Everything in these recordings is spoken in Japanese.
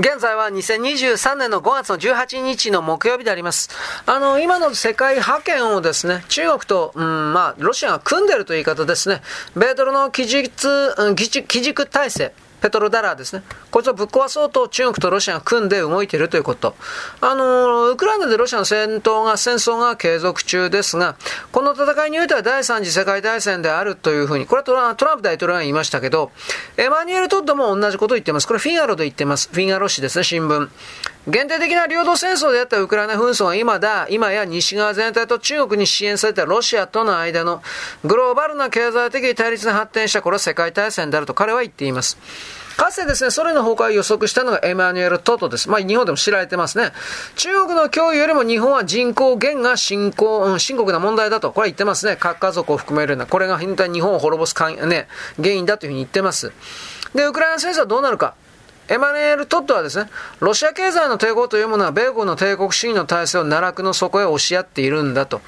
現在は2023年の5月の18日の木曜日であります。あの、今の世界覇権をですね、中国と、うん、まあ、ロシアが組んでるという言い方ですね、米ドルの基軸、基軸体制、ペトロダラーですね。こいつをぶっ壊そうと中国とロシアが組んで動いているということ。あの、ウクライナでロシアの戦闘が、戦争が継続中ですが、この戦いにおいては第三次世界大戦であるというふうに、これはトラトランプ大統領が言いましたけど、エマニュエル・トッドも同じことを言ってます。これフィンガロで言ってます。フィンガロ氏ですね、新聞。限定的な領土戦争であったウクライナ紛争は今だ、今や西側全体と中国に支援されたロシアとの間のグローバルな経済的対立に発展したこれは世界大戦であると彼は言っています。かつてですね、ソ連の崩壊を予測したのがエマニュエル・トトです。まあ、日本でも知られてますね。中国の脅威よりも日本は人口減が深刻、うん、深刻な問題だと、これは言ってますね。核家族を含めるような、これが日本を滅ぼすかん、ね、原因だというふうに言ってます。で、ウクライナ戦争はどうなるか。エマニュエル・トッドはですね、ロシア経済の抵抗というものは米国の帝国主義の体制を奈落の底へ押し合っているんだと。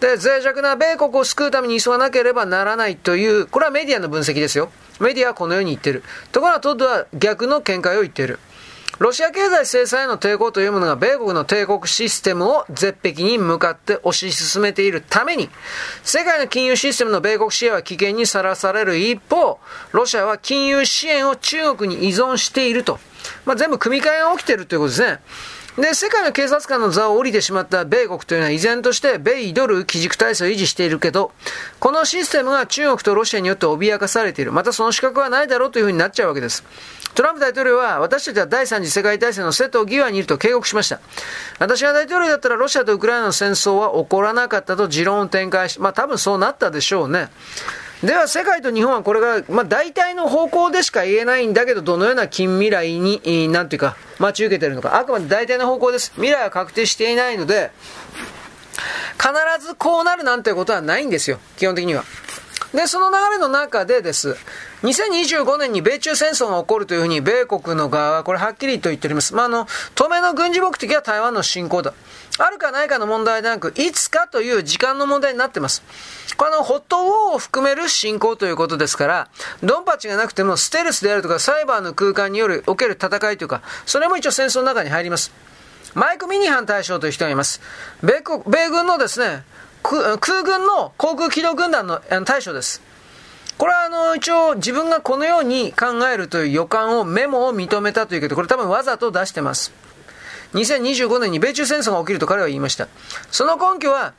で、脆弱な米国を救うために急がなければならないという、これはメディアの分析ですよ。メディアはこのように言ってる。ところがトッドは逆の見解を言っている。ロシア経済制裁への抵抗というものが米国の帝国システムを絶壁に向かって推し進めているために、世界の金融システムの米国支援は危険にさらされる一方、ロシアは金融支援を中国に依存していると。まあ、全部組み替えが起きているということですね。で、世界の警察官の座を降りてしまった米国というのは依然として米ドル基軸体制を維持しているけど、このシステムが中国とロシアによって脅かされている。またその資格はないだろうというふうになっちゃうわけです。トランプ大統領は私たちは第三次世界大戦の瀬戸際にいると警告しました。私が大統領だったらロシアとウクライナの戦争は起こらなかったと持論を展開し、まあ多分そうなったでしょうね。では世界と日本はこれが、まあ、大体の方向でしか言えないんだけど、どのような近未来に、なんていうか、待ち受けているのか。あくまで大体の方向です。未来は確定していないので、必ずこうなるなんてことはないんですよ。基本的には。で、その流れの中でです。2025年に米中戦争が起こるというふうに、米国の側はこれはっきりと言っております。まあ、あの、当面の軍事目的は台湾の侵攻だ。あるかないかの問題でなく、いつかという時間の問題になってます。このホットウォーを含める侵攻ということですから、ドンパチがなくてもステルスであるとかサイバーの空間による、おける戦いというか、それも一応戦争の中に入ります。マイク・ミニハン大将という人がいます。米国、米軍のですね、空軍の航空機動軍団の大将です。これはあの、一応自分がこのように考えるという予感をメモを認めたというけど、これ多分わざと出してます。2025年に米中戦争が起きると彼は言いました。その根拠は、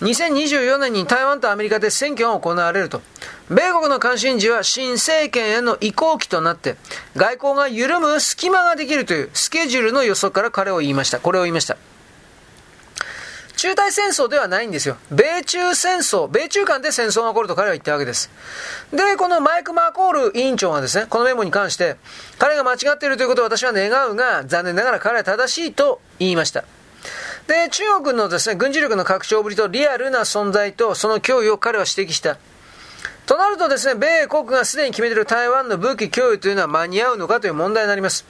2024年に台湾とアメリカで選挙が行われると。米国の関心事は新政権への移行期となって、外交が緩む隙間ができるというスケジュールの予測から彼を言いました。これを言いました。中台戦争ではないんですよ。米中戦争、米中間で戦争が起こると彼は言ったわけです。で、このマイク・マーコール委員長がですね、このメモに関して、彼が間違っているということを私は願うが、残念ながら彼は正しいと言いました。で、中国のですね、軍事力の拡張ぶりとリアルな存在とその脅威を彼は指摘した。となるとですね、米国がすでに決めている台湾の武器供与というのは間に合うのかという問題になります。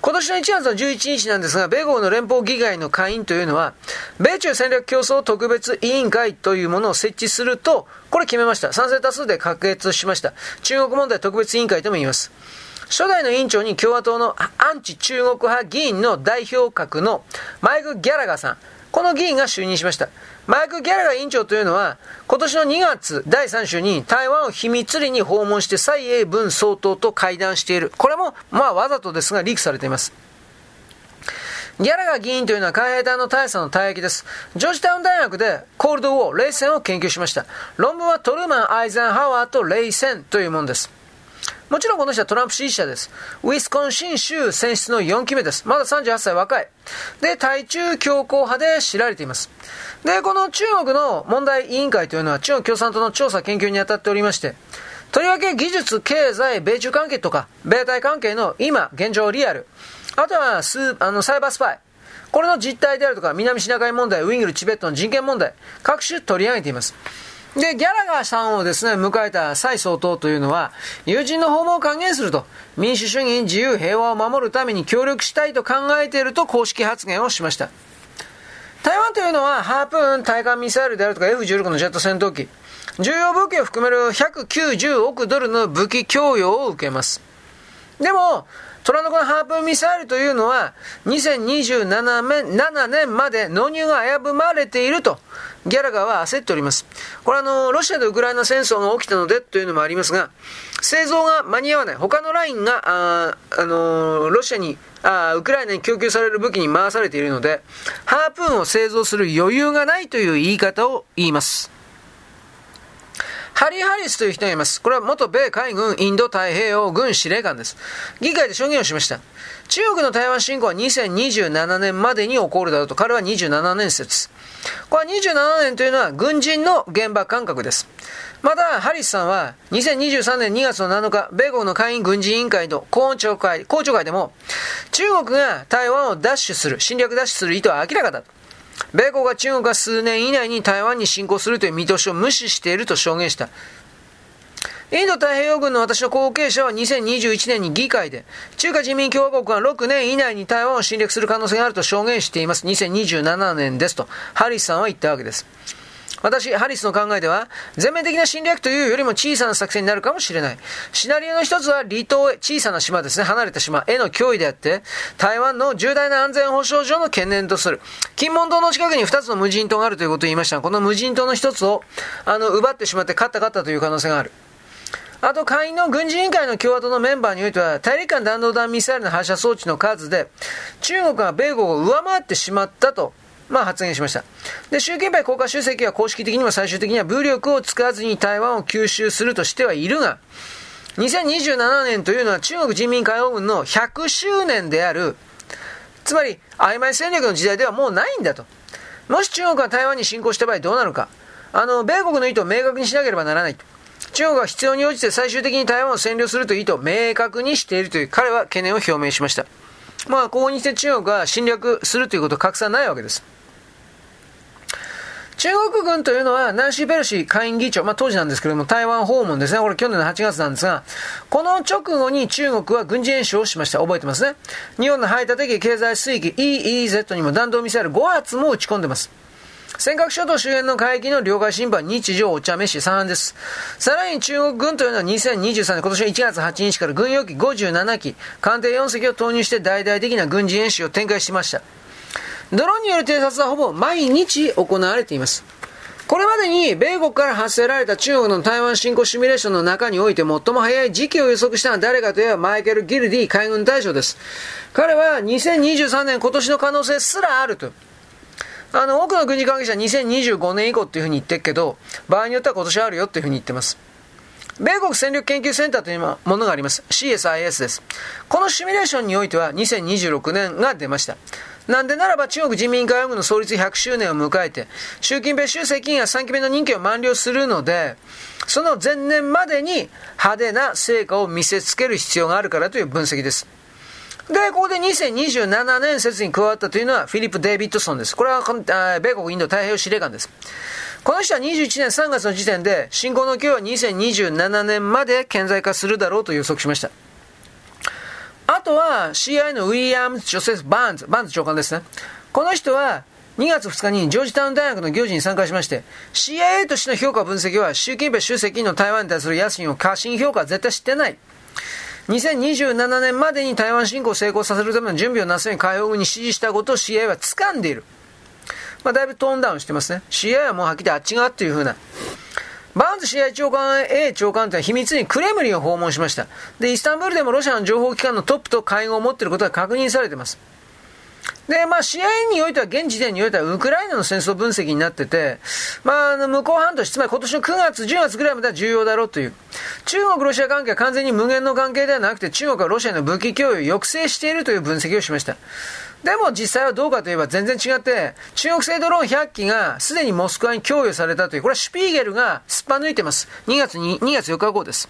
今年の1月の11日なんですが、米国の連邦議会の会員というのは、米中戦略競争特別委員会というものを設置すると、これ決めました。賛成多数で可決しました。中国問題特別委員会とも言います。初代の委員長に共和党のアンチ中国派議員の代表格のマイク・ギャラガーさん。この議員が就任しました。マイク・ギャラガー委員長というのは、今年の2月第3週に台湾を秘密裏に訪問して蔡英文総統と会談している。これも、まあわざとですが、リークされています。ギャラガー議員というのは海兵隊の大佐の退役です。ジョージタウン大学でコールドウォー、冷戦を研究しました。論文はトルーマン・アイゼンハワーと冷戦というものです。もちろんこの人はトランプ支持者です。ウィスコンシン州選出の4期目です。まだ38歳若い。で、対中強硬派で知られています。で、この中国の問題委員会というのは中国共産党の調査研究に当たっておりまして、とりわけ技術、経済、米中関係とか、米台関係の今、現状リアル、あとはスあのサイバースパイ、これの実態であるとか、南シナ海問題、ウイングル、チベットの人権問題、各種取り上げています。で、ギャラガーさんをですね、迎えた蔡総統というのは、友人の訪問を歓迎すると、民主主義、自由、平和を守るために協力したいと考えていると公式発言をしました。台湾というのは、ハープーン対艦ミサイルであるとか F16 のジェット戦闘機、重要武器を含める190億ドルの武器供与を受けます。でも、虎の子のハープンミサイルというのは、2027年まで納入が危ぶまれていると、ギャラガーは焦っております。これあの、ロシアとウクライナ戦争が起きたのでというのもありますが、製造が間に合わない。他のラインが、あ、あのロシアに、あウクライナに供給される武器に回されているので、ハープーンを製造する余裕がないという言い方を言います。ハリー・ハリスという人がいます。これは元米海軍インド太平洋軍司令官です。議会で証言をしました。中国の台湾侵攻は2027年までに起こるだろうと、彼は27年説。これは27年というのは軍人の現場感覚です。また、ハリスさんは2023年2月の7日、米国の会員軍事委員会の公聴会、公聴会でも、中国が台湾を奪取する、侵略奪取する意図は明らかだ。米国が中国が数年以内に台湾に侵攻するという見通しを無視していると証言した。インド太平洋軍の私の後継者は2021年に議会で、中華人民共和国が6年以内に台湾を侵略する可能性があると証言しています。2027年ですと、ハリスさんは言ったわけです。私、ハリスの考えでは、全面的な侵略というよりも小さな作戦になるかもしれない。シナリオの一つは離島へ、小さな島ですね、離れた島への脅威であって、台湾の重大な安全保障上の懸念とする。金門島の近くに二つの無人島があるということを言いましたが、この無人島の一つを、あの、奪ってしまって勝った勝ったという可能性がある。あと、会員の軍事委員会の共和党のメンバーにおいては、大陸間弾道弾ミサイルの発射装置の数で、中国が米国を上回ってしまったとまあ、発言しました。で、習近平国家主席は公式的には最終的には武力を使わずに台湾を吸収するとしてはいるが、2027年というのは中国人民解放軍の100周年である、つまり曖昧戦略の時代ではもうないんだと。もし中国が台湾に侵攻した場合どうなるか。あの、米国の意図を明確にしなければならないと。中国が必要に応じて最終的に台湾を占領するという意図明確にしているという彼は懸念を表明しました。まあ、ここにして中国が侵略するということは格差ないわけです。中国軍というのは、ナンシー・ペロシ下院議長、まあ当時なんですけれども、台湾訪問ですね。これ去年の8月なんですが、この直後に中国は軍事演習をしました。覚えてますね。日本の排他的経済水域 EEZ にも弾道ミサイル5発も撃ち込んでます。尖閣諸島周辺の海域の領海侵犯、日常お茶飯3で市。さらに中国軍というのは2023年、今年の1月8日から軍用機57機、艦艇4隻を投入して大々的な軍事演習を展開しました。ドローンによる偵察はほぼ毎日行われています。これまでに米国から発せられた中国の台湾侵攻シミュレーションの中において最も早い時期を予測したのは誰かといえばマイケル・ギルディ海軍大将です。彼は2023年今年の可能性すらあると。あの、多くの軍事関係者は2025年以降っていうふうに言ってるけど、場合によっては今年あるよっていうふうに言ってます。米国戦略研究センターというものがあります。CSIS です。このシミュレーションにおいては2026年が出ました。なんでならば中国人民解放軍の創立100周年を迎えて、習近平主席が3期目の任期を満了するので、その前年までに派手な成果を見せつける必要があるからという分析です。で、ここで2027年説に加わったというのはフィリップ・デイビッドソンです。これは米国インド太平洋司令官です。この人は21年3月の時点で、侵攻の勢いは2027年まで顕在化するだろうと予測しました。あとは CIA のウィリアム・ジョセフ・バーンズ、バーンズ長官ですね。この人は2月2日にジョージタウン大学の行事に参加しまして、CIA としての評価分析は習近平主席の台湾に対する野心を過信評価は絶対知ってない。2027年までに台湾侵攻を成功させるための準備をなすように海洋軍に指示したことを CIA は掴んでいる。まあ、だいぶトーンダウンしてますね。CIA はもうはっきりあっち側っていうふうな。バーンズ CIA 長官 A 長官というのは秘密にクレムリンを訪問しました。で、イスタンブールでもロシアの情報機関のトップと会合を持っていることが確認されています。で、まあ、試合においては、現時点においては、ウクライナの戦争分析になってて、まあ、あの、向こう半年、つまり今年の9月、10月ぐらいまでは重要だろうという。中国、ロシア関係は完全に無限の関係ではなくて、中国はロシアの武器供与を抑制しているという分析をしました。でも実際はどうかといえば全然違って、中国製ドローン100機がすでにモスクワに供与されたという、これはシュピーゲルがすっぱ抜いてます。2月に、2月4日後です。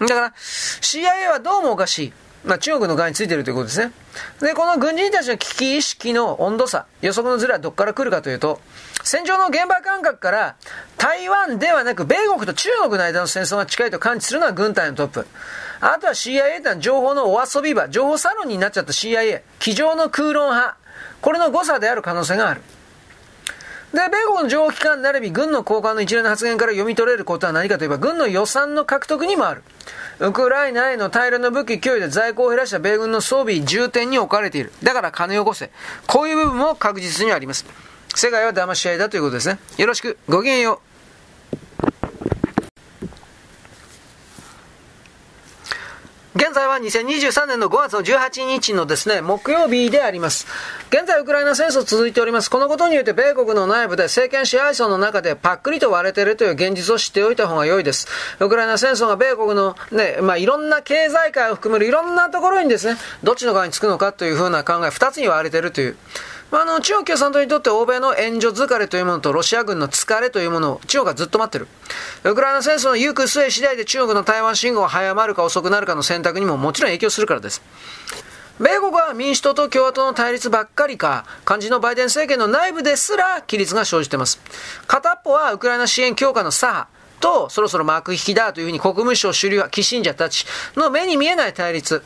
だから、CIA はどうもおかしい。まあ、中国の側についてるということですね。で、この軍人たちの危機意識の温度差、予測のズレはどこから来るかというと、戦場の現場感覚から、台湾ではなく米国と中国の間の戦争が近いと感知するのは軍隊のトップ。あとは CIA ってのは情報のお遊び場、情報サロンになっちゃった CIA、机上の空論派、これの誤差である可能性がある。で、米国の情報機関並び軍の高官の一連の発言から読み取れることは何かといえば、軍の予算の獲得にもある。ウクライナへの大量の武器供与で在庫を減らした米軍の装備重点に置かれている。だから金を起こせ。こういう部分も確実にあります。世界は騙し合いだということですね。よろしく。ごきげんよう。現在は2023年の5月の18日のですね、木曜日であります。現在ウクライナ戦争続いております。このことによって米国の内部で政権支配層の中でパックリと割れているという現実を知っておいた方が良いです。ウクライナ戦争が米国のね、まあ、いろんな経済界を含めるいろんなところにですね、どっちの側につくのかというふうな考え、二つに割れているという。まああの、中国共産党にとって欧米の援助疲れというものとロシア軍の疲れというものを中国がずっと待ってる。ウクライナ戦争の行く末次第で中国の台湾信号が早まるか遅くなるかの選択にももちろん影響するからです。米国は民主党と共和党の対立ばっかりか、肝心のバイデン政権の内部ですら規律が生じています。片っぽはウクライナ支援強化の左派。と、そろそろ幕引きだというふうに国務省主流派、寄信者たちの目に見えない対立。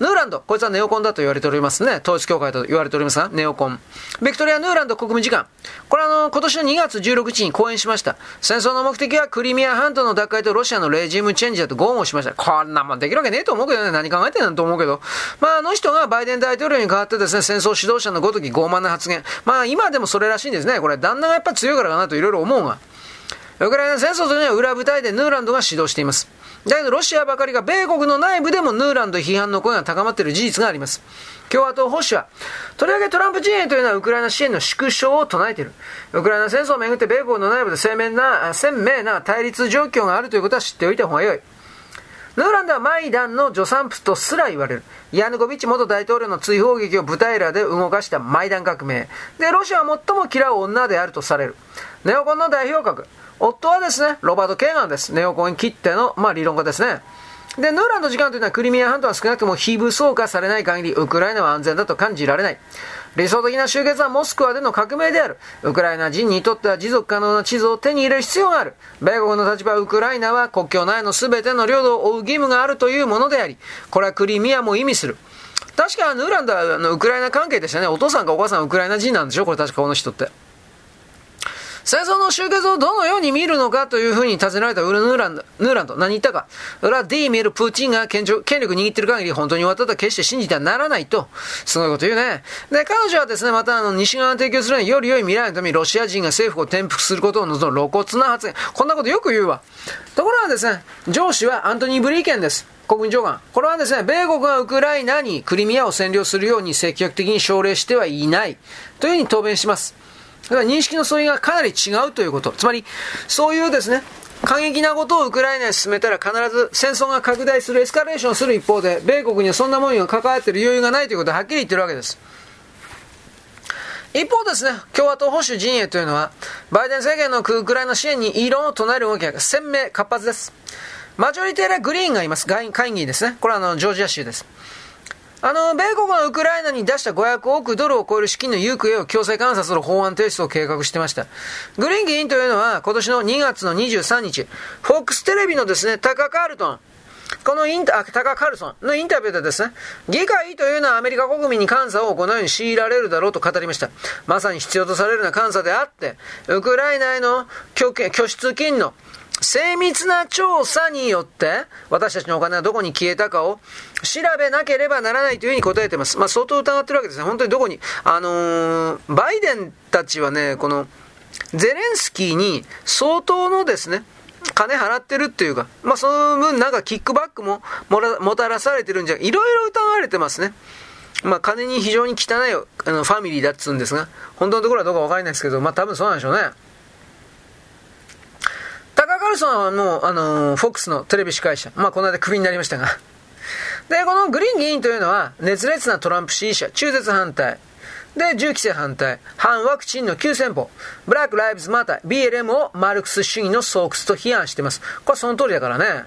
ヌーランド、こいつはネオコンだと言われておりますね。統一教会と言われておりますが、ネオコン。ベクトリア・ヌーランド国務次官。これはあの、今年の2月16日に講演しました。戦争の目的はクリミア半島の奪回とロシアのレジームチェンジだと豪語しました。こんなもんできるわけねえと思うけどね。何考えてんだと思うけど。まあ、あの人がバイデン大統領に代わってですね、戦争指導者のごとき傲慢な発言。まあ、今でもそれらしいんですね。これ、旦那がやっぱ強いからかなといろいろ思うが。ウクライナ戦争というのは裏舞台でヌーランドが指導しています。だけどロシアばかりが米国の内部でもヌーランド批判の声が高まっている事実があります。共和党保守は、とりわけトランプ陣営というのはウクライナ支援の縮小を唱えている。ウクライナ戦争をめぐって米国の内部で鮮明な、鮮明な対立状況があるということは知っておいた方が良い。ヌーランドはマイダンの助産婦とすら言われる。ヤヌコビッチ元大統領の追放劇を舞台裏で動かしたマイダン革命。で、ロシアは最も嫌う女であるとされる。ネオコンの代表格。夫はですね、ロバート・ケーガンです。ネオコン切っての、まあ、理論家ですね。で、ヌーランド時間というのはクリミア半島は少なくとも非武装化されない限り、ウクライナは安全だと感じられない。理想的な終結はモスクワでの革命である。ウクライナ人にとっては持続可能な地図を手に入れる必要がある。米国の立場はウクライナは国境内の全ての領土を追う義務があるというものであり、これはクリミアも意味する。確かヌーランドはあのウクライナ関係でしたね。お父さんかお母さんウクライナ人なんでしょ？これ確かこの人って。戦争の終結をどのように見るのかというふうに尋ねられたウルヌーランド、ヌーランド、何言ったか。ウラディーミル・プーチンが権力握ってる限り本当に終わったと決して信じてはならないと、すごいこと言うね。で、彼女はですね、またあの、西側が提供するより良い未来のためにロシア人が政府を転覆することを望む露骨な発言。こんなことよく言うわ。ところがですね、上司はアントニー・ブリーケンです。国務長官。これはですね、米国がウクライナにクリミアを占領するように積極的に奨励してはいないというふうに答弁します。だから認識の相違がかなり違うということ。つまり、そういうですね、過激なことをウクライナに進めたら必ず戦争が拡大する、エスカレーションする一方で、米国にはそんなものに関わっている余裕がないということをはっきり言ってるわけです。一方ですね、共和党保守陣営というのは、バイデン政権のウクライナ支援に異論を唱える動きが鮮明、活発です。マジョリティーグリーンがいます。会議ですね。これはあの、ジョージア州です。あの、米国がウクライナに出した500億ドルを超える資金の行方を強制監査する法案提出を計画してました。グリーン議員というのは、今年の2月の23日、フォックステレビのですね、タカ・カールトン、このインタ、タカ・カルソンのインタビューでですね、議会というのはアメリカ国民に監査を行うように強いられるだろうと語りました。まさに必要とされるような監査であって、ウクライナへの拠出金の精密な調査によって、私たちのお金はどこに消えたかを調べなければならないというふうに答えてます。まあ、相当疑ってるわけですね。本当にどこに、あのー、バイデンたちはね、この、ゼレンスキーに相当のですね、金払ってるっていうか、まあ、その分なんかキックバックももたらされてるんじゃ、いろいろ疑われてますね。まあ、金に非常に汚いあのファミリーだっつうんですが、本当のところはどうかわからないですけど、まあ、多分そうなんでしょうね。カルソンはもう、あのー、フォックスのテレビ司会者。まあ、この間クビになりましたが。で、このグリーン議員というのは、熱烈なトランプ支持者、中絶反対。で、銃規制反対、反ワクチンの急先鋒、ブラック・ライブズ・マター、BLM をマルクス主義の巣窟と批判しています。これその通りだからね。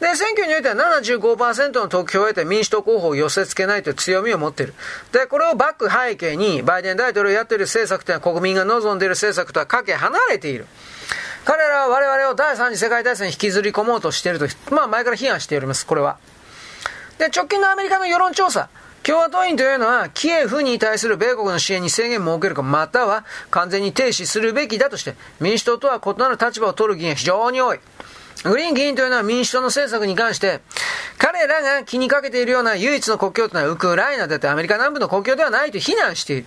で、選挙においては75%の得票を得て民主党候補を寄せ付けないという強みを持っている。で、これをバック背景に、バイデン大統領やっている政策というのは国民が望んでいる政策とはかけ離れている。彼らは我々を第三次世界大戦に引きずり込もうとしていると、まあ前から批判しております、これは。で、直近のアメリカの世論調査。共和党員というのは、キエフに対する米国の支援に制限を設けるか、または完全に停止するべきだとして、民主党とは異なる立場を取る議員が非常に多い。グリーン議員というのは民主党の政策に関して、彼らが気にかけているような唯一の国境というのはウクライナであってアメリカ南部の国境ではないと非難している。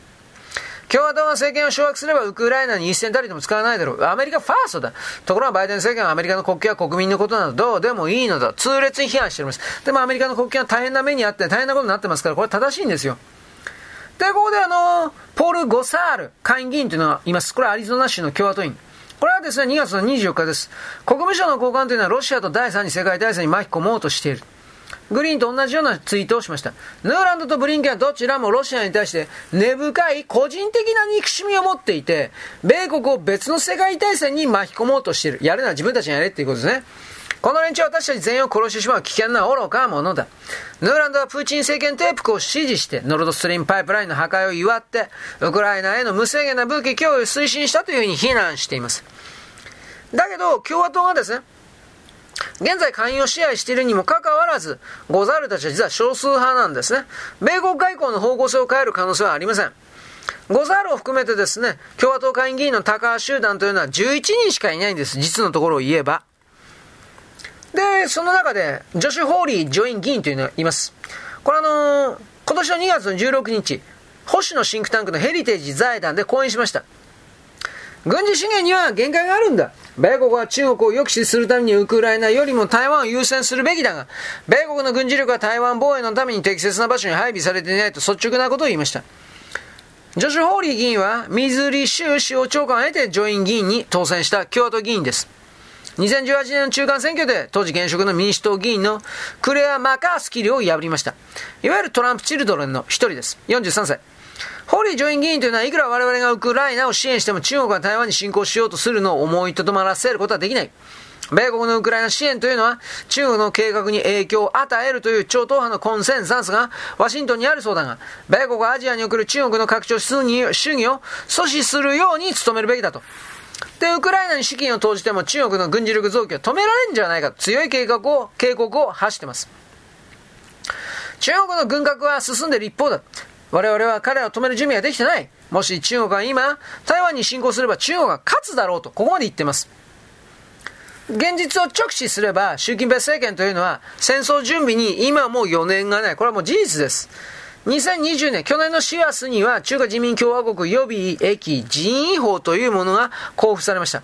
共和党が政権を掌握すればウクライナに一銭たりとも使わないだろう。アメリカファーストだ。ところがバイデン政権はアメリカの国境は国民のことなどどうでもいいのだ。痛烈に批判しております。でもアメリカの国境は大変な目にあって大変なことになってますから、これは正しいんですよ。で、ここであの、ポール・ゴサール、下院議員というのがいます。これはアリゾナ州の共和党員。これはですね、2月の24日です。国務省の高官というのはロシアと第三次世界大戦に巻き込もうとしている。グリーンと同じようなツイートをしました。ヌーランドとブリンケンはどちらもロシアに対して根深い個人的な憎しみを持っていて、米国を別の世界大戦に巻き込もうとしている。やるなら自分たちにやれっていうことですね。この連中は私たち全員を殺してしまう危険な愚か者だ。ヌーランドはプーチン政権転覆を支持して、ノルドストリームパイプラインの破壊を祝って、ウクライナへの無制限な武器供与を推進したというふうに非難しています。だけど、共和党はですね、現在下院を支配しているにもかかわらず、ゴザールたちは実は少数派なんですね。米国外交の方向性を変える可能性はありません。ゴザールを含めてですね、共和党下院議員のタカー集団というのは11人しかいないんです。実のところを言えば。で、その中で、ジョシュ・ホーリー上院議員というのがいます。これあのー、今年の2月の16日、保守のシンクタンクのヘリテージ財団で講演しました。軍事資源には限界があるんだ。米国は中国を抑止するためにウクライナよりも台湾を優先するべきだが、米国の軍事力は台湾防衛のために適切な場所に配備されていないと率直なことを言いました。ジョシュ・ホーリー議員は、ミズリ州司法長官を得て上院議員に当選した共和党議員です。2018年の中間選挙で当時現職の民主党議員のクレア・マカースキルを破りました。いわゆるトランプ・チルドレンの一人です。43歳。ホーリー上院議員というのは、いくら我々がウクライナを支援しても中国が台湾に侵攻しようとするのを思いとどまらせることはできない。米国のウクライナ支援というのは、中国の計画に影響を与えるという超党派のコンセンサスがワシントンにあるそうだが、米国はアジアに送る中国の拡張主義を阻止するように努めるべきだと。で、ウクライナに資金を投じても中国の軍事力増強を止められるんじゃないかと強い計画を、警告を発しています。中国の軍拡は進んでいる一方だ。我々は彼らを止める準備ができてない。もし中国が今、台湾に侵攻すれば中国が勝つだろうと、ここまで言ってます。現実を直視すれば、習近平政権というのは、戦争準備に今もう4年がない。これはもう事実です。2020年、去年の4月には中華人民共和国予備役人員法というものが交付されました。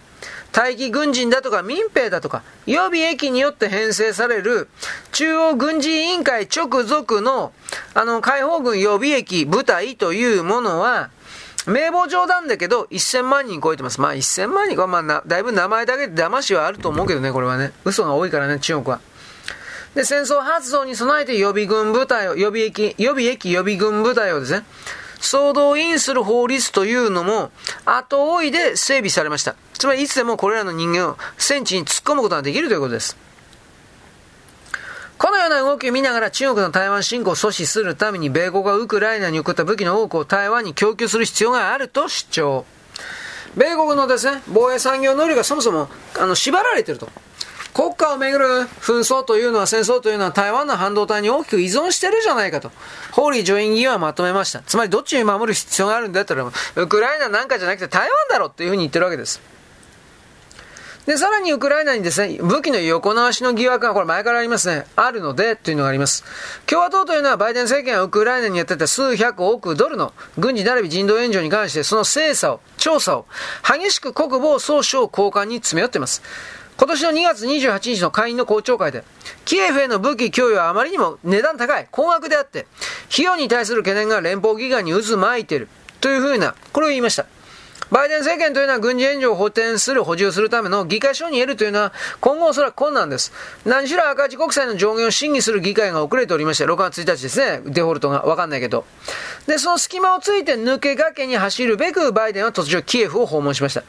待機軍人だとか民兵だとか、予備役によって編成される中央軍事委員会直属の、あの、解放軍予備役部隊というものは、名簿上なんだけど、1000万人超えてます。まあ1000万人は、まあだいぶ名前だけで騙しはあると思うけどね、これはね。嘘が多いからね、中国は。で、戦争発動に備えて予備軍部隊を、予備役、予備役予備軍部隊をですね、総動員する法律というのも後追いで整備されました。つまりいつでもこれらの人間を戦地に突っ込むことができるということです。このような動きを見ながら中国の台湾侵攻を阻止するために米国がウクライナに送った武器の多くを台湾に供給する必要があると主張。米国のですね、防衛産業能力がそもそもあの縛られてると。国家をめぐる紛争というのは戦争というのは台湾の半導体に大きく依存してるじゃないかと、ホーリー上院議員はまとめました。つまりどっちに守る必要があるんだったら、ウクライナなんかじゃなくて台湾だろっていうふうに言ってるわけです。で、さらにウクライナにですね、武器の横流しの疑惑が、これ前からありますね、あるので、というのがあります。共和党というのは、バイデン政権はウクライナにやってた数百億ドルの軍事並び人道援助に関して、その精査を、調査を、激しく国防総省高官に詰め寄っています。今年の2月28日の会員の公聴会で、キエフへの武器供与はあまりにも値段高い、高額であって、費用に対する懸念が連邦議会に渦巻いている、というふうな、これを言いました。バイデン政権というのは軍事援助を補填する、補充するための議会承認を得るというのは、今後おそらく困難です。何しろ赤字国債の上限を審議する議会が遅れておりまして、6月1日ですね、デフォルトがわかんないけど。で、その隙間をついて抜け駆けに走るべく、バイデンは突如キエフを訪問しました。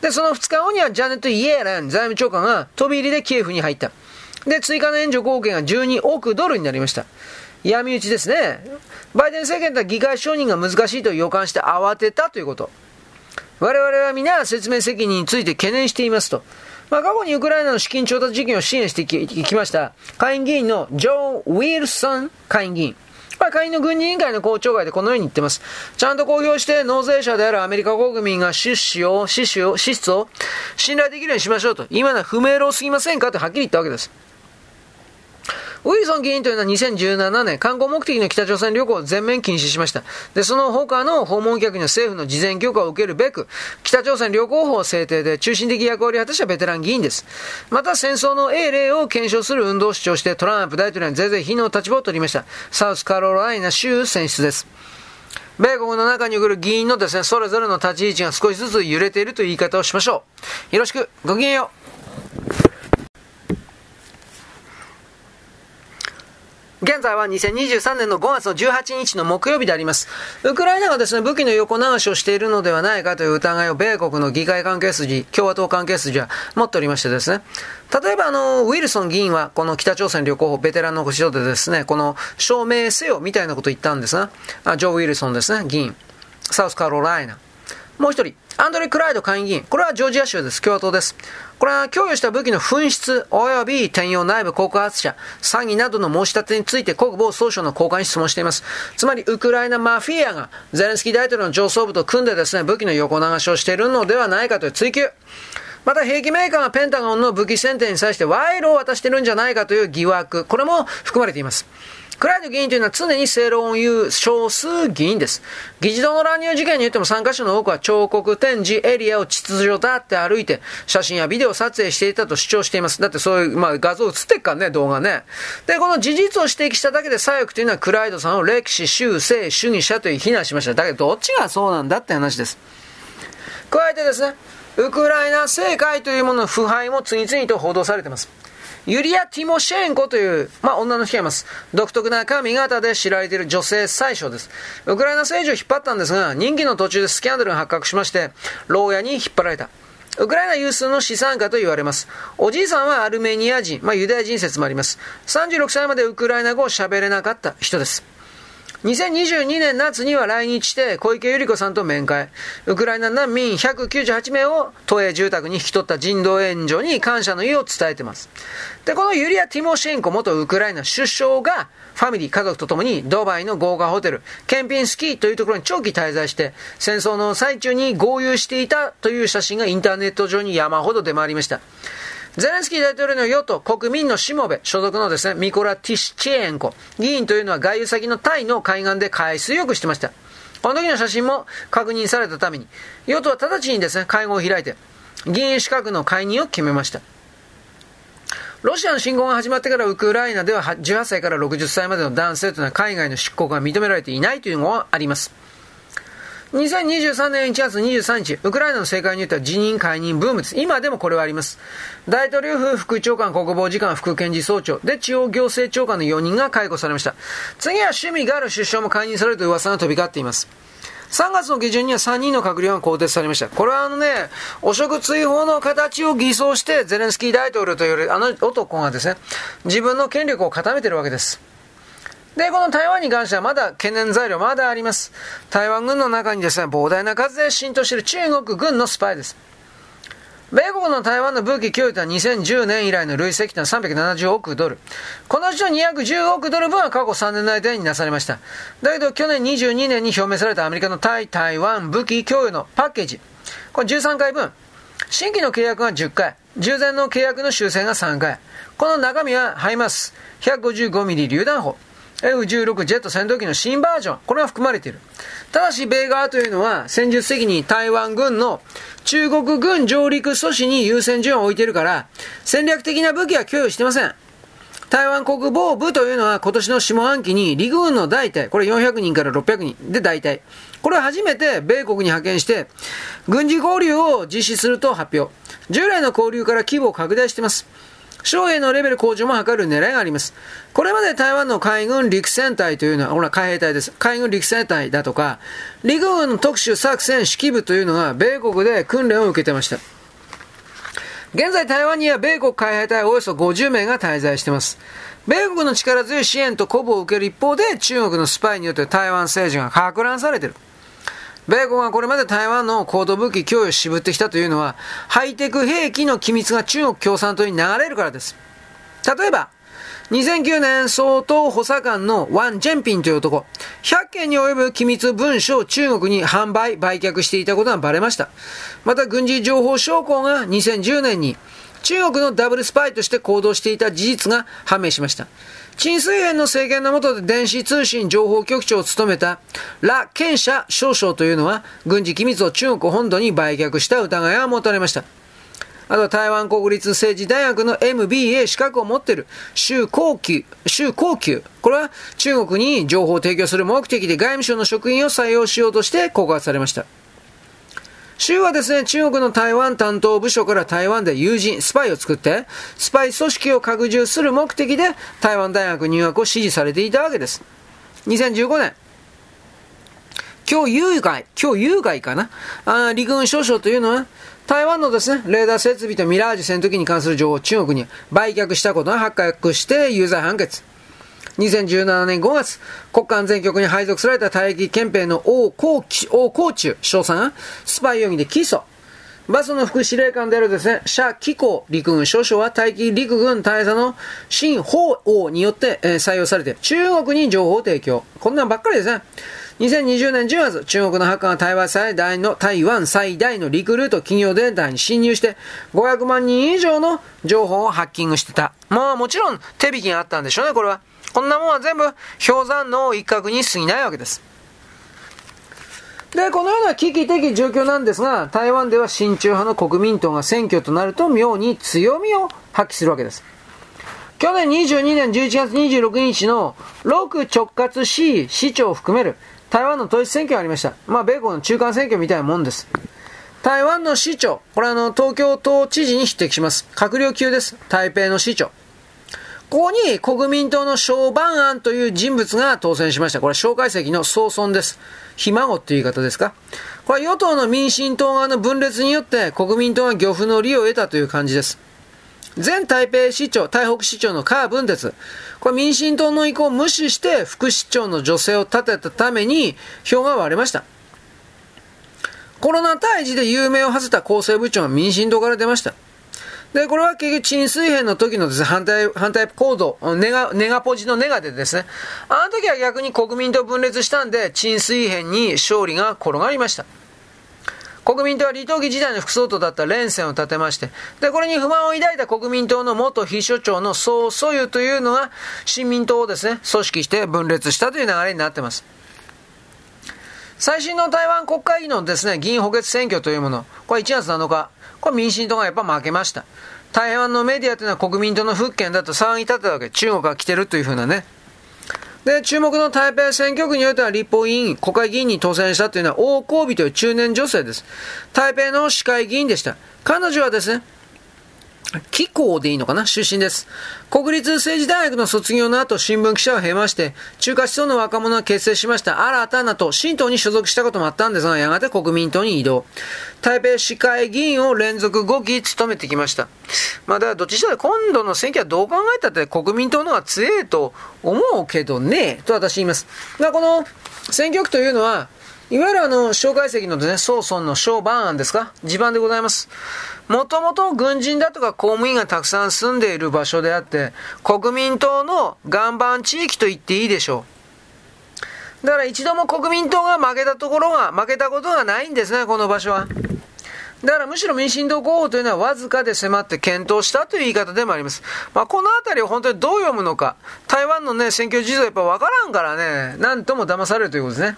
で、その2日後にはジャネット・イエーレン財務長官が飛び入りでキエフに入った。で、追加の援助貢献が12億ドルになりました。闇討ちですね。バイデン政権とは議会承認が難しいと予感して慌てたということ。我々は皆説明責任について懸念していますと。まあ、過去にウクライナの資金調達事件を支援してきました、下院議員のジョー・ウィルソン下院議員。ぱい会員の軍事委員会の公聴会でこのように言ってます。ちゃんと公表して納税者であるアメリカ国民が出資を、支出を、支出を信頼できるようにしましょうと。今のは不明朗すぎませんかとはっきり言ったわけです。ウィルソン議員というのは2017年、観光目的の北朝鮮旅行を全面禁止しました。で、その他の訪問客には政府の事前許可を受けるべく、北朝鮮旅行法制定で中心的役割を果たしたベテラン議員です。また戦争の英例を検証する運動を主張してトランプ大統領にぜいぜい非の立場を取りました。サウスカロライナ州選出です。米国の中に来る議員のですね、それぞれの立ち位置が少しずつ揺れているという言い方をしましょう。よろしく、ごきげんよう。現在は2023年の5月の18日の木曜日であります。ウクライナがですね、武器の横流しをしているのではないかという疑いを米国の議会関係筋、共和党関係筋は持っておりましてですね、例えばあの、ウィルソン議員はこの北朝鮮旅行法ベテランの人でですね、この証明せよみたいなことを言ったんですが、ジョー・ウィルソンですね、議員。サウスカロライナ。もう一人、アンドレ・クライド下院議員。これはジョージア州です。共和党です。これは供与した武器の紛失及び転用内部告発者、詐欺などの申し立てについて国防総省の高官に質問しています。つまり、ウクライナマフィアがゼレンスキー大統領の上層部と組んでですね、武器の横流しをしているのではないかという追及。また兵器メーカーがペンタゴンの武器選定に際して賄賂を渡してるんじゃないかという疑惑、これも含まれています。クライド議員というのは常に正論を言う少数議員です。議事堂の乱入事件によっても参加者の多くは彫刻展示エリアを秩序立って歩いて写真やビデオ撮影していたと主張しています。だってそういう、まあ、画像映ってっからね、動画ね。で、この事実を指摘しただけで左翼というのはクライドさんを歴史修正主義者という非難しました。だけどどっちがそうなんだって話です。加えてですね、ウクライナ政界というものの腐敗も次々と報道されています。ユリア・ティモシェンコという、まあ、女の人がいます。独特な髪型で知られている女性最初です。ウクライナ政治を引っ張ったんですが、任期の途中でスキャンダルが発覚しまして、牢屋に引っ張られた。ウクライナ有数の資産家と言われます。おじいさんはアルメニア人、まあ、ユダヤ人説もあります。36歳までウクライナ語を喋れなかった人です。2022年夏には来日して小池百合子さんと面会。ウクライナ難民198名を都営住宅に引き取った人道援助に感謝の意を伝えています。で、このユリア・ティモシェンコ元ウクライナ首相がファミリー、家族と共にドバイの豪華ホテル、ケンピンスキーというところに長期滞在して、戦争の最中に合流していたという写真がインターネット上に山ほど出回りました。ゼレンスキー大統領の与党国民のしもべ所属のですね、ミコラ・ティシチェーンコ議員というのは外遊先のタイの海岸で海水浴してました。この時の写真も確認されたために、与党は直ちにですね、会合を開いて、議員資格の解任を決めました。ロシアの侵攻が始まってからウクライナでは18歳から60歳までの男性というのは海外の出国が認められていないというのがあります。2023年1月23日、ウクライナの政界によっては辞任解任ブームです。今でもこれはあります。大統領府副長官、国防次官、副検事総長、で、地方行政長官の4人が解雇されました。次は趣味がある首相も解任されるという噂が飛び交っています。3月の下旬には3人の閣僚が更迭されました。これはあのね、汚職追放の形を偽装して、ゼレンスキー大統領というあの男がですね、自分の権力を固めてるわけです。で、この台湾に関してはまだ懸念材料まだあります。台湾軍の中にですね、膨大な数で浸透している中国軍のスパイです。米国の台湾の武器供与とは2010年以来の累積点370億ドル。このうちの210億ドル分は過去3年の間になされました。だけど去年22年に表明されたアメリカの対台湾武器供与のパッケージ。これ13回分。新規の契約が10回。従前の契約の修正が3回。この中身はハイマス 155mm 榴弾砲。F16 ジェット戦闘機の新バージョン、これが含まれている。ただし、米側というのは、戦術的に台湾軍の中国軍上陸阻止に優先順位を置いているから、戦略的な武器は供与してません。台湾国防部というのは今年の下半期に陸軍の大隊、これ400人から600人で大隊。これを初めて米国に派遣して、軍事交流を実施すると発表。従来の交流から規模を拡大しています。将兵のレベル向上も図る狙いがあります。これまで台湾の海軍陸戦隊というのは、ほら、海兵隊です。海軍陸戦隊だとか、陸軍特殊作戦指揮部というのが、米国で訓練を受けてました。現在台湾には米国海兵隊およそ50名が滞在しています。米国の力強い支援と鼓舞を受ける一方で、中国のスパイによって台湾政治が攪乱されている。米国がこれまで台湾の高度武器供与を渋ってきたというのは、ハイテク兵器の機密が中国共産党に流れるからです。例えば、2009年総統補佐官のワン・ジェンピンという男、100件に及ぶ機密文書を中国に販売、売却していたことがバレました。また軍事情報将校が2010年に中国のダブルスパイとして行動していた事実が判明しました。陳水扁の政権の下で電子通信情報局長を務めたラ・ケンシャ少将というのは軍事機密を中国本土に売却した疑いが持たれました。あと台湾国立政治大学の MBA 資格を持っている周高級、周高級。これは中国に情報を提供する目的で外務省の職員を採用しようとして告発されました。州はですね、中国の台湾担当部署から台湾で友人、スパイを作って、スパイ組織を拡充する目的で台湾大学入学を指示されていたわけです。2015年、今日有害、今日有害かな？あ陸軍少将というのは、台湾のですね、レーダー設備とミラージュ戦闘機に関する情報を中国に売却したことが発覚して有罪判決。2017年5月、国家安全局に配属された大役憲兵の王光王光中少佐がスパイ容疑で起訴。バスの副司令官であるですね、謝紀行陸軍少将は大気陸軍大佐の新法王によって、えー、採用されて中国に情報提供。こんなんばっかりですね。2020年10月、中国のハッカーが台湾最大の、台湾最大のリクルート企業データに侵入して、500万人以上の情報をハッキングしてた。まあもちろん手引きがあったんでしょうね、これは。こんなもんは全部氷山の一角に過ぎないわけです。で、このような危機的状況なんですが、台湾では親中派の国民党が選挙となると妙に強みを発揮するわけです。去年22年11月26日の6直轄市市長を含める台湾の統一選挙がありました。まあ、米国の中間選挙みたいなもんです。台湾の市長、これあの、東京都知事に匹敵します。閣僚級です。台北の市長。ここに国民党の小番案という人物が当選しました。これ、蒋介石の総孫です。ひ孫っていう言い方ですか？これ与党の民進党側の分裂によって国民党が漁夫の利を得たという感じです。前台北市長、台北市長のカー分鉄。これ民進党の意向を無視して副市長の女性を立てたために票が割れました。コロナ退治で有名を馳せた厚生部長は民進党から出ました。で、これは結局、沈水平の時のですね、反対、反対行動、ネガ、ネガポジのネガでですね、あの時は逆に国民と分裂したんで、沈水平に勝利が転がりました。国民党は李登輝時代の副総統だった連戦を立てまして、で、これに不満を抱いた国民党の元秘書長の総素油というのが、新民党をですね、組織して分裂したという流れになってます。最新の台湾国会議のですね、議員補欠選挙というもの、これ1月7日、これ民進党がやっぱ負けました。台湾のメディアというのは国民党の復権だと騒ぎ立てたわけ。中国が来てるというふうなね。で、注目の台北選挙区においては立法委員、国会議員に当選したというのは王光美という中年女性です。台北の市会議員でした。彼女はですね、気候でいいのかな？出身です。国立政治大学の卒業の後、新聞記者を経まして、中華思想の若者が結成しました新たなと新党に所属したこともあったんですが、やがて国民党に移動。台北市会議員を連続5期務めてきました。まあだからどっちにしろ今度の選挙はどう考えたって国民党の方が強いと思うけどね、と私言います。だからこの選挙区というのは、いわゆるあの、蒋介石のですね、総孫の小番案ですか？地盤でございます。もともと軍人だとか公務員がたくさん住んでいる場所であって、国民党の岩盤地域と言っていいでしょう。だから一度も国民党が負けたところが、負けたことがないんですね、この場所は。だからむしろ民進党候補というのはわずかで迫って検討したという言い方でもあります。まあ、このあたりを本当にどう読むのか。台湾のね、選挙事情やっぱわからんからね、なんとも騙されるということですね。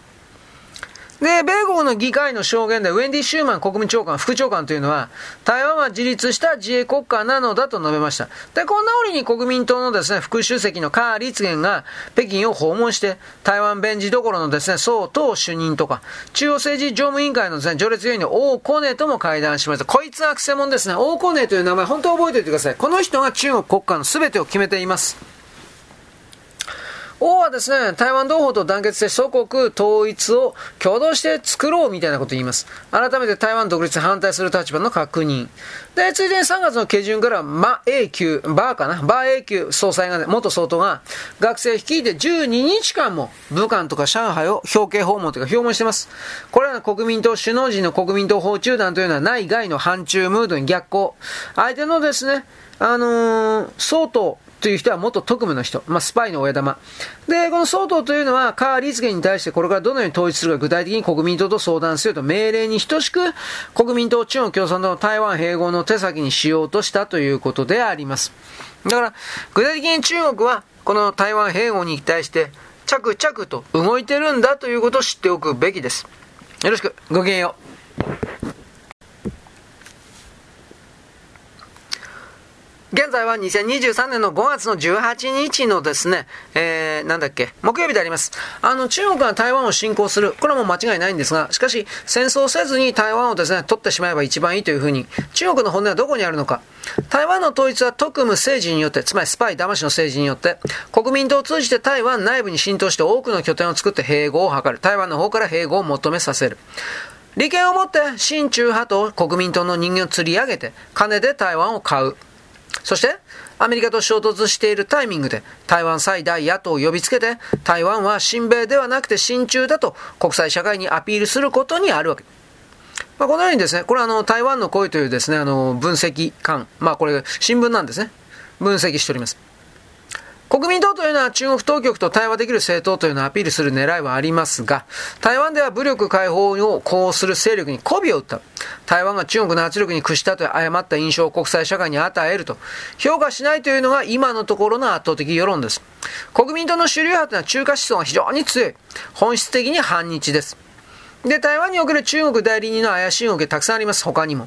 で、米国の議会の証言で、ウェンディ・シューマン国務長官、副長官というのは、台湾は自立した自衛国家なのだと述べました。で、こんな折に国民党のですね、副主席のカー・リツゲンが北京を訪問して、台湾弁事どころのですね、総統主任とか、中央政治常務委員会のですね、序列委員の王コネとも会談しました。こいつはくせ者ですね。王コネという名前、本当覚えておいてください。この人が中国国家の全てを決めています。王はですね、台湾同胞と団結して祖国統一を共同して作ろうみたいなことを言います。改めて台湾独立に反対する立場の確認。で、ついでに3月の下旬から、馬永久、バーかな？馬永久総裁が、ね、元総統が、学生を率いて12日間も、武漢とか上海を表敬訪問というか訪問してます。これらの国民党首脳陣の国民党訪中団というのは内外の反中ムードに逆行。相手のですね、あのー、総統、という人は元特務の人、まあ、スパイの親玉。で、この総統というのは、カー・リツゲンに対してこれからどのように統一するか具体的に国民党と相談せよと命令に等しく、国民党、中国共産党の台湾併合の手先にしようとしたということであります。だから、具体的に中国は、この台湾併合に対して、着々と動いてるんだということを知っておくべきです。よろしく、ごきげんよう。現在は2023年の5月の18日のですね、えー、なんだっけ、木曜日であります。あの、中国が台湾を侵攻する。これはもう間違いないんですが、しかし、戦争せずに台湾をですね、取ってしまえば一番いいというふうに、中国の本音はどこにあるのか。台湾の統一は特務政治によって、つまりスパイ騙しの政治によって、国民党を通じて台湾内部に浸透して多くの拠点を作って併合を図る。台湾の方から併合を求めさせる。利権を持って親中派と国民党の人間を釣り上げて、金で台湾を買う。そして、アメリカと衝突しているタイミングで台湾最大野党を呼びつけて台湾は親米ではなくて親中だと国際社会にアピールすることにあるわけ。まあ、このようにですね、これはあの台湾の声というですね、あの分析官、まあこれ新聞なんですね。分析しております。国民党というのは中国当局と対話できる政党というのをアピールする狙いはありますが、台湾では武力解放を呼応する勢力に媚びを打った。台湾が中国の圧力に屈したという誤った印象を国際社会に与えると、評価しないというのが今のところの圧倒的世論です。国民党の主流派というのは中華思想が非常に強い。本質的に反日です。で、台湾における中国代理人の怪しい動きたくさんあります。他にも。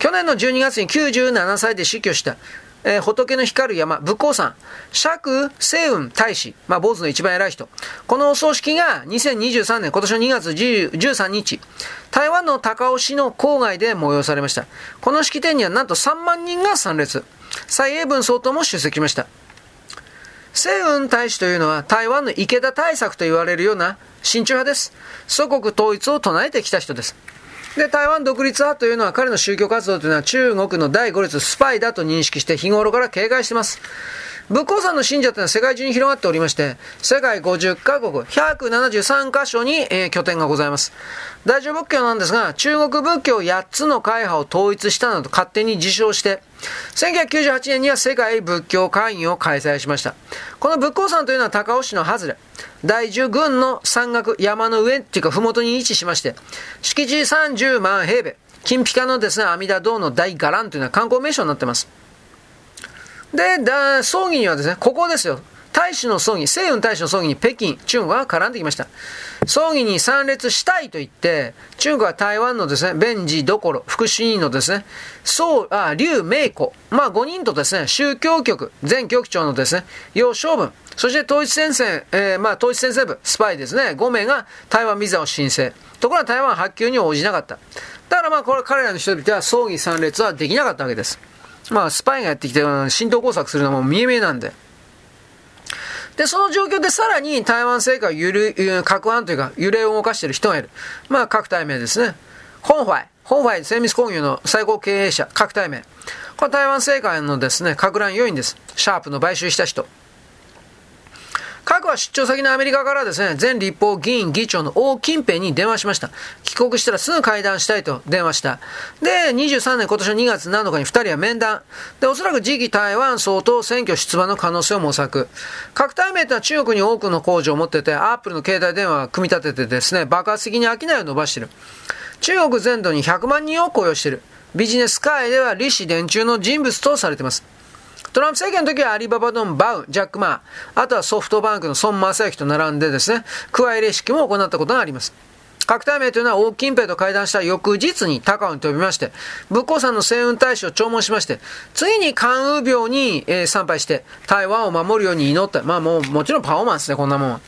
去年の12月に97歳で死去したえー、仏の光る山、仏光山、釈聖雲大使、まあ、坊主の一番偉い人。このお葬式が2023年、今年の2月13日、台湾の高尾市の郊外で催されました。この式典にはなんと3万人が参列。蔡英文総統も出席しました。聖雲大使というのは台湾の池田大作と言われるような親中派です。祖国統一を唱えてきた人です。で、台湾独立派というのは彼の宗教活動というのは中国の第5列スパイだと認識して日頃から警戒しています。仏光山の信者というのは世界中に広がっておりまして、世界50カ国、173カ所に、えー、拠点がございます。大乗仏教なんですが、中国仏教8つの会派を統一したなど勝手に自称して、1998年には世界仏教会議を開催しました。この仏光山というのは高尾市の外れ、第10軍の山岳、山の上っていうか麓に位置しまして、敷地30万平米、金ピカのですね、阿弥陀堂の大伽藍というのは観光名所になってます。で、だ葬儀にはですね、ここですよ。大使の葬儀、西雲大使の葬儀に北京、中国が絡んできました。葬儀に参列したいと言って、中国は台湾のですね、弁治どころ、副主任のですね、宋、あ、劉明子、まあ5人とですね、宗教局、前局長のですね、楊昌文、そして統一戦線、えー、まあ統一戦線部、スパイですね、5名が台湾ビザを申請。ところが台湾発給に応じなかった。だからまあこれ彼らの人々は葬儀参列はできなかったわけです。まあ、スパイがやってきて、浸透工作するのも見え見えなんで。で、その状況でさらに台湾政界を揺る、撹乱というか、揺れを動かしている人がいる。まあ、各対面ですね。本ファイ。本ファイ精密工業の最高経営者、各対面。これ台湾政界のですね、撹乱要因です。シャープの買収した人。郭は出張先のアメリカからですね、前立法院議長の王金平に電話しました。帰国したらすぐ会談したいと電話した。で、23年今年の2月7日に2人は面談。で、おそらく次期台湾総統選挙出馬の可能性を模索。各対面というのは中国に多くの工場を持ってて、アップルの携帯電話を組み立ててですね、爆発的に商いを伸ばしている。中国全土に100万人を雇用している。ビジネス界では利子伝中の人物とされています。トランプ政権の時はアリババのバウ、ジャック・マー、あとはソフトバンクの孫正義と並んでですね、加えレシキも行ったことがあります。各対名というのは王金平と会談した翌日に高尾に飛びまして、仏光山の西雲大使を弔問しまして、次に関羽病に、えー、参拝して、台湾を守るように祈った。まあもう、もちろんパフォーマンスね、こんなもん。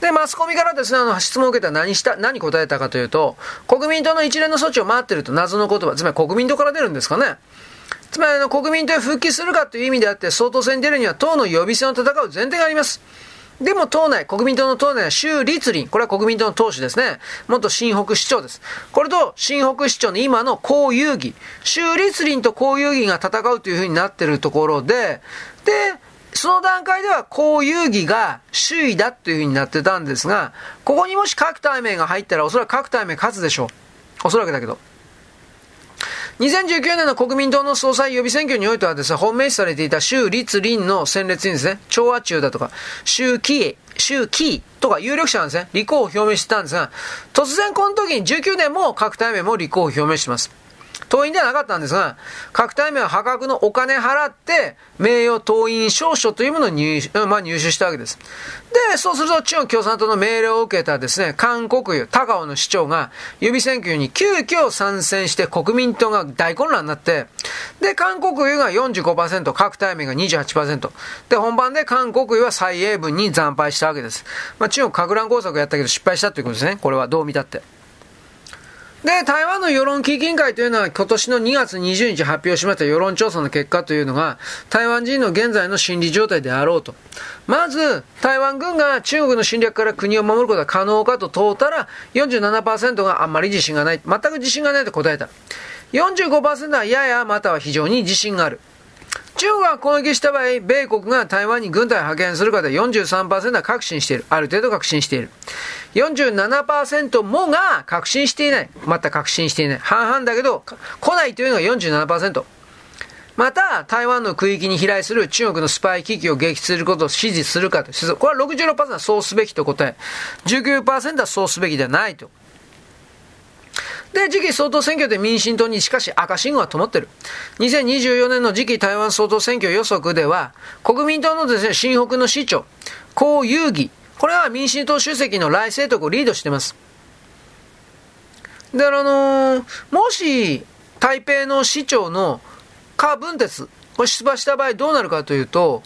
で、マスコミからですね、あの、質問を受けたら何した、何答えたかというと、国民党の一連の措置を待ってると謎の言葉、つまり国民党から出るんですかね。つまりあの国民党へ復帰するかという意味であって、総統選に出るには党の予備選を戦う前提があります。でも党内、国民党の党内は周立林、これは国民党の党首ですね。元新北市長です。これと新北市長の今の公遊戯、周立林と公遊戯が戦うというふうになってるところで、で、その段階では公遊戯が首位だというふうになってたんですが、ここにもし各対面が入ったらおそらく各対面勝つでしょう。おそらくだけど。2019年の国民党の総裁予備選挙においてはですね、本命視されていた州立林の戦列にですね、調和中だとか、州キー、州キーとか有力者なんですね、立候補を表明してたんですが、突然この時に19年も各対面も立候補を表明してます。党員ではなかったんですが、各対面は破格のお金払って、名誉党員証書というものを入,、まあ、入手したわけです。で、そうすると中国共産党の命令を受けたですね、韓国油、高尾の市長が予備選挙に急遽参戦して国民党が大混乱になって、で、韓国油が45%、各対面が28%。で、本番で韓国油は蔡英文に惨敗したわけです。まあ、中国核乱工作をやったけど失敗したということですね。これはどう見たって。で、台湾の世論基金会というのは今年の2月20日発表しました世論調査の結果というのが台湾人の現在の心理状態であろうと。まず、台湾軍が中国の侵略から国を守ることは可能かと問うたら47%があんまり自信がない。全く自信がないと答えた。45%はややまたは非常に自信がある。中国が攻撃した場合、米国が台湾に軍隊を派遣するかで43%は確信している。ある程度確信している。47%もが確信していない。また確信していない。半々だけど、来ないというのが47%。また、台湾の区域に飛来する中国のスパイ機器を撃墜することを支持するかと。これは66%はそうすべきと答え、19%はそうすべきではないと。で、次期総統選挙で民進党にしかし赤信号は灯ってる。2024年の次期台湾総統選挙予測では、国民党のですね、新北の市長、江遊義、これは民進党主席の来政徳をリードしてます。だからあのー、もし、台北の市長の柯文哲、これ出馬した場合どうなるかというと、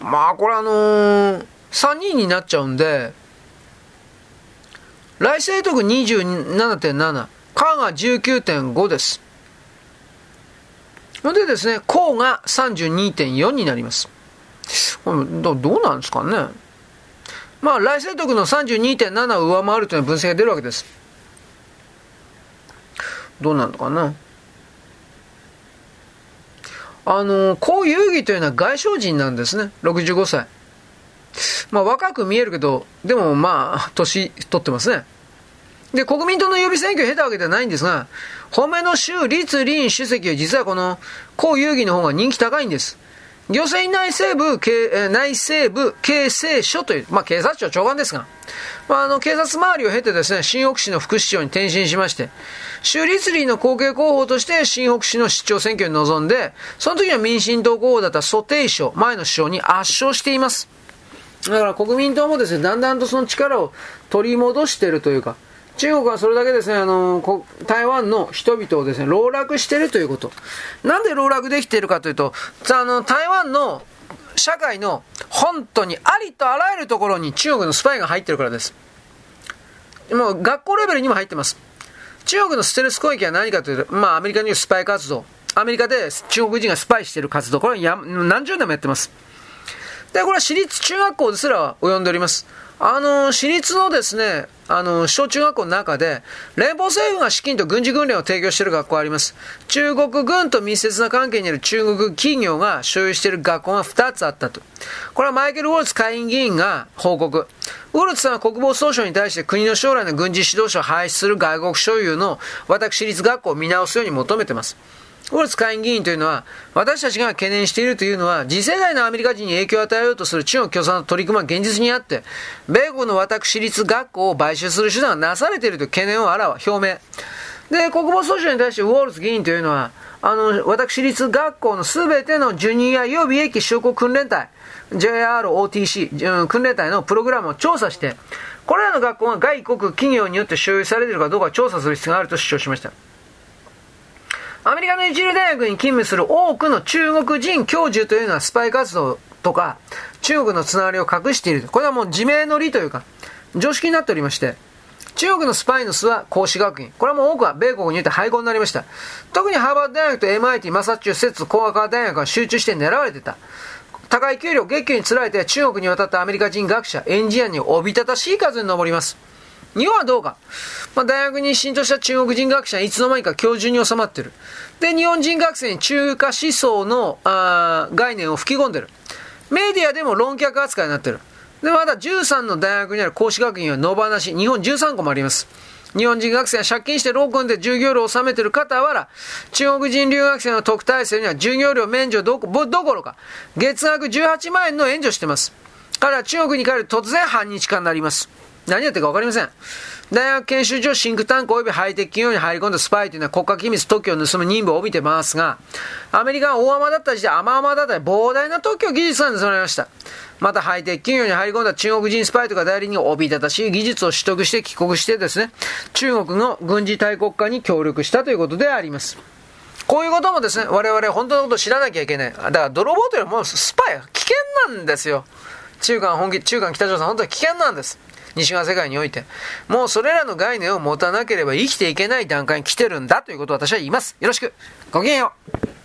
まあこれあのー、3人になっちゃうんで、来政徳27.7、カが19.5です。でですね、項が32.4になります。どうなんですかね。まあ、来世徳の32.7を上回るという分析が出るわけです。どうなのかな。あの、高遊戯というのは外省人なんですね。65歳。まあ、若く見えるけど、でもまあ、年取ってますね。で、国民党の予備選挙を経たわけではないんですが、本命の州立林主席は実はこの、高遊戯の方が人気高いんです。行政内政部、内政部、警政署という、まあ、警察庁長官ですが、まあ、あの、警察周りを経てですね、新北市の副市長に転身しまして、州立林の後継候補として新北市の市長選挙に臨んで、その時は民進党候補だった蘇定省、前の首相に圧勝しています。だから国民党もですね、だんだんとその力を取り戻しているというか、中国はそれだけですね、あの、台湾の人々をですね、籠絡しているということ。なんで籠絡できているかというと、あの、台湾の社会の本当にありとあらゆるところに中国のスパイが入ってるからです。もう学校レベルにも入ってます。中国のステルス攻撃は何かというと、まあアメリカに言うスパイ活動。アメリカで中国人がスパイしている活動。これは何十年もやってます。で、これは私立中学校ですら及んでおります。あの、私立のですね、あの、小中学校の中で、連邦政府が資金と軍事訓練を提供している学校があります。中国軍と密接な関係にある中国企業が所有している学校が2つあったと。これはマイケル・ウォルツ下院議員が報告。ウォルツさんは国防総省に対して国の将来の軍事指導者を廃止する外国所有の私立学校を見直すように求めています。ウォルツ下院議員というのは、私たちが懸念しているというのは、次世代のアメリカ人に影響を与えようとする中国共産の取り組みは現実にあって、米国の私立学校を買収する手段がなされているという懸念をあらわ、表明。で、国防総省に対してウォルズ議員というのは、あの、私立学校のすべてのジュニア予備役将校訓練隊、JROTC、訓練隊のプログラムを調査して、これらの学校が外国企業によって所有されているかどうか調査する必要があると主張しました。アメリカの一流大学に勤務する多くの中国人教授というのはスパイ活動とか、中国のつながりを隠している。これはもう自明の理というか、常識になっておりまして、中国のスパイの巣は孔子学院。これはもう多くは米国によって廃校になりました。特にハーバード大学と MIT、マサチューセッツ工学科大学が集中して狙われてた。高い給料、月給につられて中国に渡ったアメリカ人学者、エンジニアにおびただしい数に上ります。日本はどうか。まあ、大学に浸透した中国人学者はいつの間にか教授に収まってる。で、日本人学生に中華思想のあ概念を吹き込んでる。メディアでも論客扱いになってる。で、まだ13の大学にある講師学院は野放し、日本13個もあります。日本人学生が借金してローコンで授業料を納めている傍ら、中国人留学生の特待生には授業料免除どこどころか、月額18万円の援助してます。彼は中国に帰ると突然反日化になります。何やってるか分かりません。大学研修所シンクタンク及びハイテク企業に入り込んだスパイというのは国家機密特許を盗む任務を帯びてますが、アメリカが大甘だった時代、甘々だったり膨大な特許技術が盗まれました。またハイテク企業に入り込んだ中国人スパイとか代理人がおびただしい技術を取得して帰国してですね、中国の軍事大国家に協力したということであります。こういうこともですね、我々本当のことを知らなきゃいけない。だから泥棒というのはもうスパイ、危険なんですよ。中間本気、中間北朝鮮本当に危険なんです。西側世界において。もうそれらの概念を持たなければ生きていけない段階に来てるんだということを私は言います。よろしく。ごきげんよう。